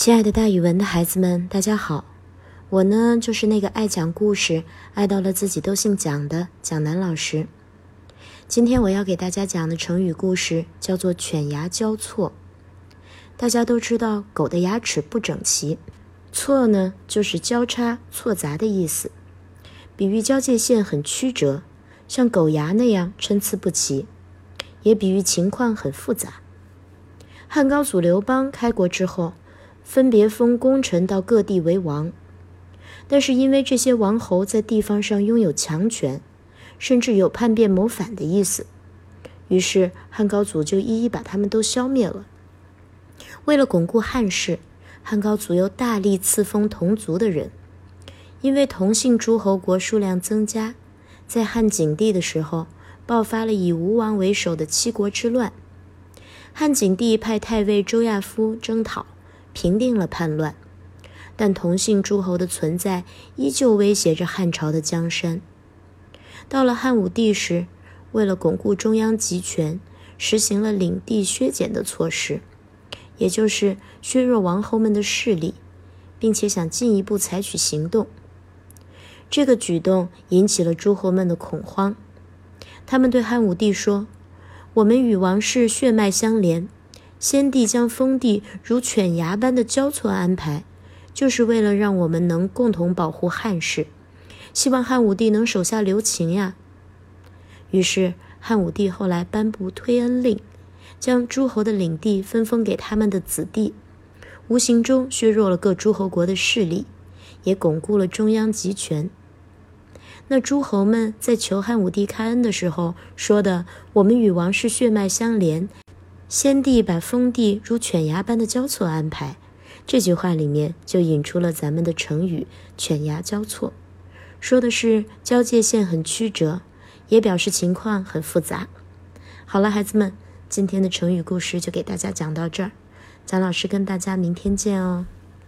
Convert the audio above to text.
亲爱的，大语文的孩子们，大家好！我呢，就是那个爱讲故事、爱到了自己都姓蒋的蒋楠老师。今天我要给大家讲的成语故事叫做“犬牙交错”。大家都知道，狗的牙齿不整齐，错呢就是交叉、错杂的意思，比喻交界线很曲折，像狗牙那样参差不齐，也比喻情况很复杂。汉高祖刘邦开国之后。分别封功臣到各地为王，但是因为这些王侯在地方上拥有强权，甚至有叛变谋反的意思，于是汉高祖就一一把他们都消灭了。为了巩固汉室，汉高祖又大力赐封同族的人，因为同姓诸侯国数量增加，在汉景帝的时候爆发了以吴王为首的七国之乱，汉景帝派太尉周亚夫征讨。平定了叛乱，但同姓诸侯的存在依旧威胁着汉朝的江山。到了汉武帝时，为了巩固中央集权，实行了领地削减的措施，也就是削弱王侯们的势力，并且想进一步采取行动。这个举动引起了诸侯们的恐慌，他们对汉武帝说：“我们与王室血脉相连。”先帝将封地如犬牙般的交错安排，就是为了让我们能共同保护汉室，希望汉武帝能手下留情呀。于是汉武帝后来颁布推恩令，将诸侯的领地分封给他们的子弟，无形中削弱了各诸侯国的势力，也巩固了中央集权。那诸侯们在求汉武帝开恩的时候说的：“我们与王室血脉相连。”先帝把封地如犬牙般的交错安排，这句话里面就引出了咱们的成语“犬牙交错”，说的是交界线很曲折，也表示情况很复杂。好了，孩子们，今天的成语故事就给大家讲到这儿，蒋老师跟大家明天见哦。